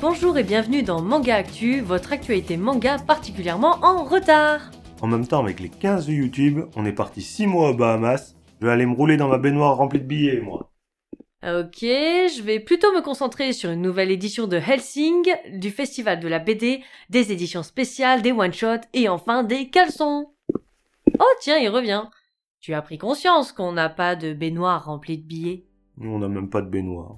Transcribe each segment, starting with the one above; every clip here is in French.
bonjour et bienvenue dans Manga Actu, votre actualité manga particulièrement en retard. En même temps, avec les 15 vues YouTube, on est parti 6 mois aux Bahamas. Je vais aller me rouler dans ma baignoire remplie de billets, moi. Ok, je vais plutôt me concentrer sur une nouvelle édition de Helsing, du festival de la BD, des éditions spéciales, des one-shots et enfin des caleçons. Oh tiens, il revient. Tu as pris conscience qu'on n'a pas de baignoire remplie de billets? On n'a même pas de baignoire.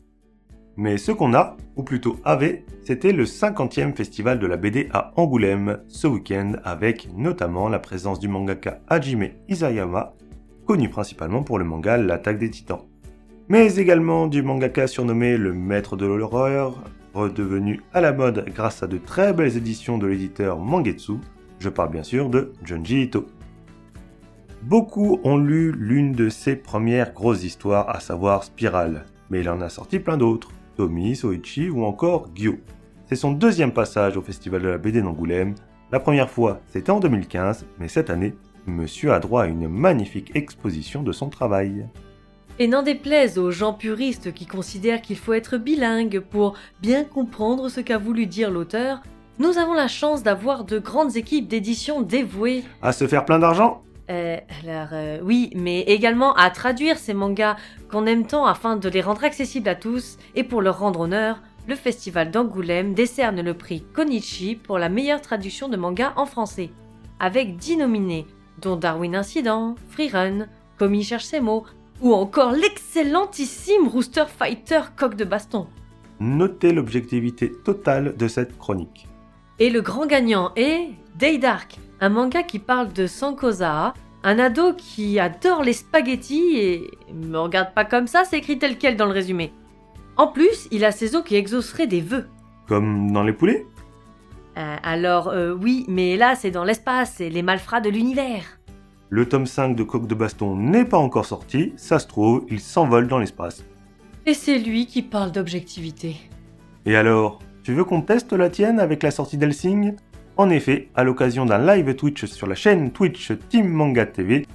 Mais ce qu'on a, ou plutôt avait, c'était le 50e festival de la BD à Angoulême ce week-end avec notamment la présence du mangaka Hajime Isayama, connu principalement pour le manga L'attaque des titans. Mais également du mangaka surnommé le maître de l'horreur, redevenu à la mode grâce à de très belles éditions de l'éditeur Mangetsu, je parle bien sûr de Junji Ito. Beaucoup ont lu l'une de ses premières grosses histoires, à savoir Spiral, mais il en a sorti plein d'autres, Tomi, Soichi ou encore Gyo. C'est son deuxième passage au Festival de la BD d'Angoulême. La première fois, c'était en 2015, mais cette année, monsieur a droit à une magnifique exposition de son travail. Et n'en déplaise aux gens puristes qui considèrent qu'il faut être bilingue pour bien comprendre ce qu'a voulu dire l'auteur, nous avons la chance d'avoir de grandes équipes d'édition dévouées. À se faire plein d'argent Euh, alors euh, oui, mais également à traduire ces mangas qu'on aime tant afin de les rendre accessibles à tous, et pour leur rendre honneur, le Festival d'Angoulême décerne le prix Konichi pour la meilleure traduction de manga en français, avec 10 nominés, dont Darwin Incident, Freerun, Komi cherche ses mots, ou encore l'excellentissime Rooster Fighter Coq de Baston. Notez l'objectivité totale de cette chronique. Et le grand gagnant est Day Dark, un manga qui parle de Sankoza, un ado qui adore les spaghettis et me regarde pas comme ça, c'est écrit tel quel dans le résumé. En plus, il a ses os qui exauceraient des vœux. Comme dans les poulets? Euh, alors euh, oui, mais là c'est dans l'espace et les malfrats de l'univers. Le tome 5 de Coq de Baston n'est pas encore sorti, ça se trouve, il s'envole dans l'espace. Et c'est lui qui parle d'objectivité. Et alors, tu veux qu'on teste la tienne avec la sortie d'Helsing En effet, à l'occasion d'un live Twitch sur la chaîne Twitch Team Manga TV,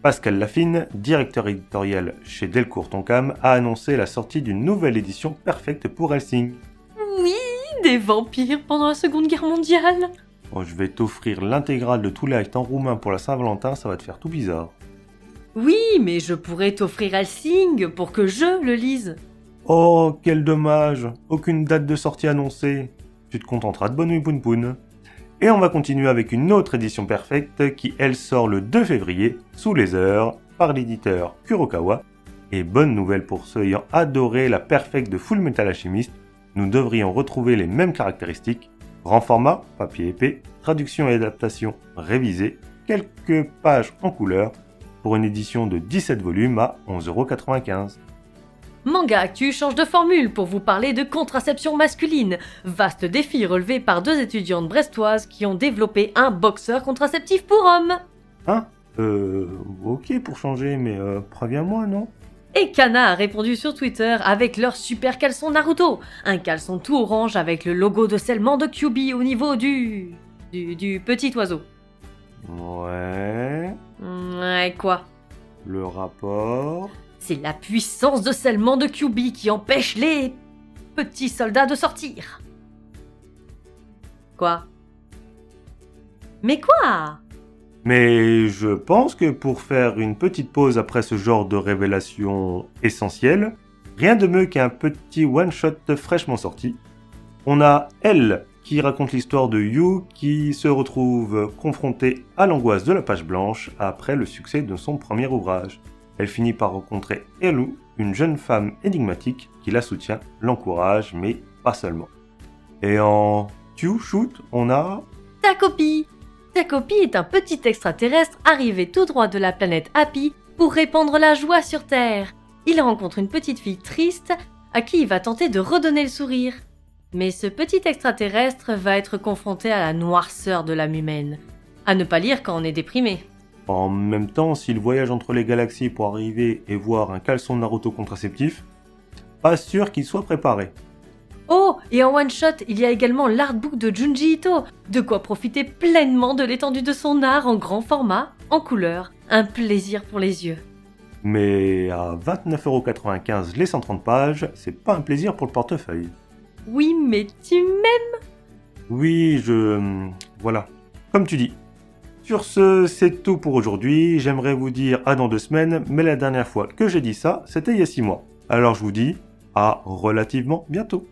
Pascal Laffine, directeur éditorial chez Delcourt Tonkam, a annoncé la sortie d'une nouvelle édition perfecte pour Helsing. Oui, des vampires pendant la Seconde Guerre mondiale. Oh, je vais t'offrir l'intégrale de tous les actes en roumain pour la Saint-Valentin, ça va te faire tout bizarre. Oui, mais je pourrais t'offrir Helsing pour que je le lise. Oh, quel dommage Aucune date de sortie annoncée. Tu te contenteras de Bonne Poun Poun. Et on va continuer avec une autre édition perfecte qui, elle, sort le 2 février, sous les heures, par l'éditeur Kurokawa. Et bonne nouvelle pour ceux ayant adoré la perfecte de Full Metal Alchemist, nous devrions retrouver les mêmes caractéristiques. Grand format, papier épais, traduction et adaptation révisée, quelques pages en couleur, pour une édition de 17 volumes à 11,95€. Manga Actu change de formule pour vous parler de contraception masculine, vaste défi relevé par deux étudiantes brestoises qui ont développé un boxeur contraceptif pour hommes. Hein? Euh... Ok pour changer, mais euh, préviens-moi, non? Et Kana a répondu sur Twitter avec leur super caleçon Naruto, un caleçon tout orange avec le logo de scellement de QB au niveau du... du, du petit oiseau. Ouais... Ouais, quoi? Le rapport... C'est la puissance de scellement de QB qui empêche les petits soldats de sortir. Quoi? Mais quoi? Mais je pense que pour faire une petite pause après ce genre de révélation essentielle, rien de mieux qu'un petit one-shot fraîchement sorti. On a Elle qui raconte l'histoire de Yu qui se retrouve confrontée à l'angoisse de la page blanche après le succès de son premier ouvrage. Elle finit par rencontrer Elu, une jeune femme énigmatique qui la soutient, l'encourage, mais pas seulement. Et en Tu Shoot, on a Ta copie Ta copie est un petit extraterrestre arrivé tout droit de la planète Happy pour répandre la joie sur Terre. Il rencontre une petite fille triste à qui il va tenter de redonner le sourire. Mais ce petit extraterrestre va être confronté à la noirceur de l'âme humaine. À ne pas lire quand on est déprimé. En même temps, s'il voyage entre les galaxies pour arriver et voir un caleçon Naruto contraceptif, pas sûr qu'il soit préparé. Oh, et en one shot, il y a également l'artbook de Junji Ito, de quoi profiter pleinement de l'étendue de son art en grand format, en couleur, un plaisir pour les yeux. Mais à 29,95€ les 130 pages, c'est pas un plaisir pour le portefeuille. Oui, mais tu m'aimes Oui, je... Voilà. Comme tu dis. Sur ce, c'est tout pour aujourd'hui. J'aimerais vous dire à dans deux semaines, mais la dernière fois que j'ai dit ça, c'était il y a six mois. Alors je vous dis à relativement bientôt.